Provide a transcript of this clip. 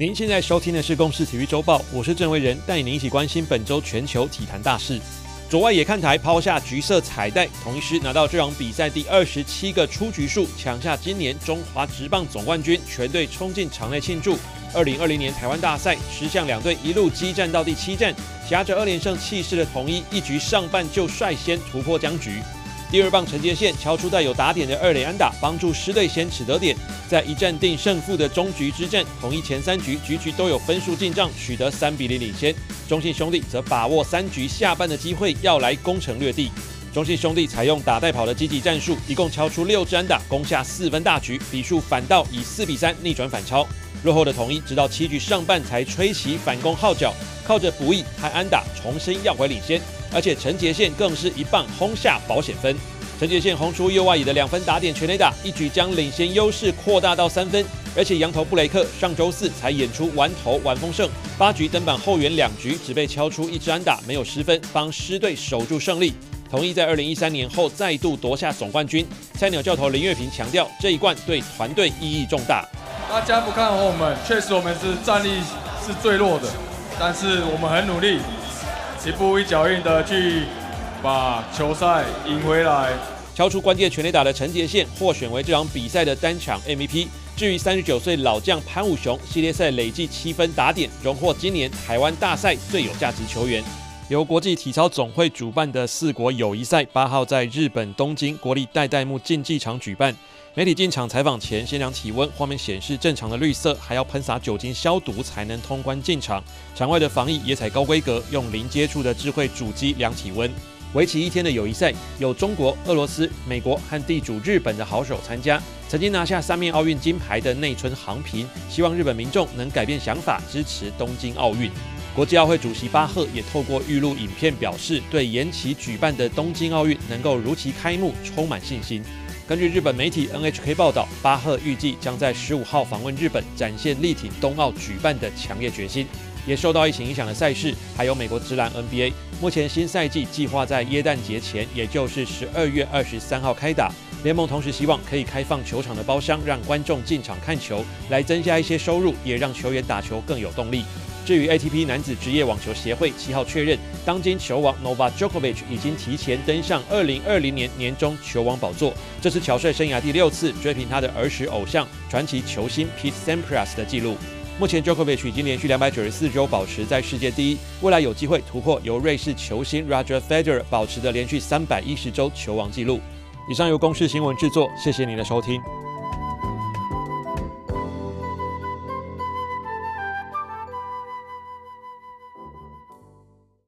您现在收听的是《公视体育周报》，我是郑维仁，带您一起关心本周全球体坛大事。左外野看台抛下橘色彩带，同一狮拿到这场比赛第二十七个出局数，抢下今年中华职棒总冠军，全队冲进场内庆祝。二零二零年台湾大赛，狮象两队一路激战到第七战，挟着二连胜气势的统一，一局上半就率先突破僵局。第二棒陈杰宪敲出带有打点的二垒安打，帮助狮队先取得点。在一战定胜负的终局之战，统一前三局局局都有分数进账，取得三比零领先。中信兄弟则把握三局下半的机会，要来攻城略地。中信兄弟采用打带跑的积极战术，一共敲出六支安打，攻下四分大局，比数反倒以四比三逆转反超。落后的统一直到七局上半才吹起反攻号角，靠着补役和安打重新要回领先。而且陈杰宪更是一棒轰下保险分，陈杰宪轰出右外野的两分打点全垒打，一举将领先优势扩大到三分。而且洋投布雷克上周四才演出完投完封胜，八局登板后援两局只被敲出一支安打，没有失分，帮狮队守住胜利。统一在二零一三年后再度夺下总冠军。菜鸟教头林月平强调，这一冠对团队意义重大。大家不看好我们，确实我们是战力是最弱的，但是我们很努力。一步一脚印的去把球赛赢回来，敲出关键全垒打的陈杰宪获选为这场比赛的单场 MVP。至于三十九岁老将潘武雄，系列赛累计七分打点，荣获今年台湾大赛最有价值球员。由国际体操总会主办的四国友谊赛，八号在日本东京国立代代木竞技场举办。媒体进场采访前，先量体温，画面显示正常的绿色，还要喷洒酒精消毒才能通关进场。场外的防疫也采高规格，用零接触的智慧主机量体温。为期一天的友谊赛，有中国、俄罗斯、美国和地主日本的好手参加。曾经拿下三面奥运金牌的内村航平，希望日本民众能改变想法，支持东京奥运。国际奥会主席巴赫也透过预录影片表示，对延期举办的东京奥运能够如期开幕充满信心。根据日本媒体 NHK 报道，巴赫预计将在十五号访问日本，展现力挺冬奥举办的强烈决心。也受到疫情影响的赛事，还有美国职篮 NBA，目前新赛季计划在耶诞节前，也就是十二月二十三号开打。联盟同时希望可以开放球场的包厢，让观众进场看球，来增加一些收入，也让球员打球更有动力。至于 ATP 男子职业网球协会七号确认，当今球王 Nova Djokovic 已经提前登上二零二零年年终球王宝座，这是乔帅生涯第六次追平他的儿时偶像传奇球星 Pete Sampras 的纪录。目前 Djokovic 已经连续两百九十四周保持在世界第一，未来有机会突破由瑞士球星 Roger Federer 保持的连续三百一十周球王纪录。以上由公视新闻制作，谢谢您的收听。